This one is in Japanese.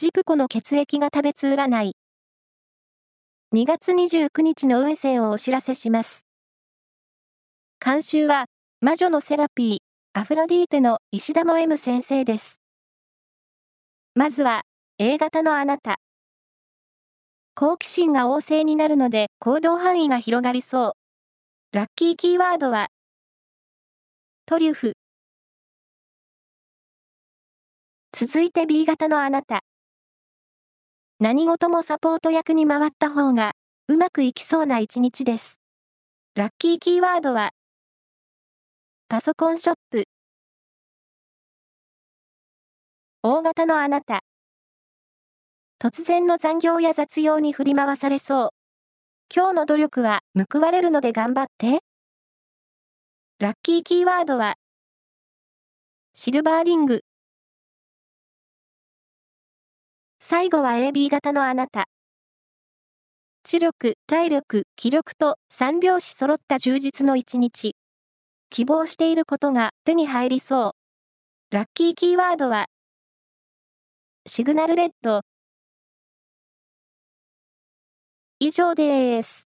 ジプコの血液が食べつ占い。2月29日の運勢をお知らせします。監修は、魔女のセラピー、アフロディーテの石田も M 先生です。まずは、A 型のあなた。好奇心が旺盛になるので行動範囲が広がりそう。ラッキーキーワードは、トリュフ。続いて B 型のあなた。何事もサポート役に回った方がうまくいきそうな一日です。ラッキーキーワードは、パソコンショップ。大型のあなた。突然の残業や雑用に振り回されそう。今日の努力は報われるので頑張って。ラッキーキーワードは、シルバーリング。最後は AB 型のあなた。知力、体力、気力と三拍子揃った充実の一日。希望していることが手に入りそう。ラッキーキーワードは、シグナルレッド。以上です。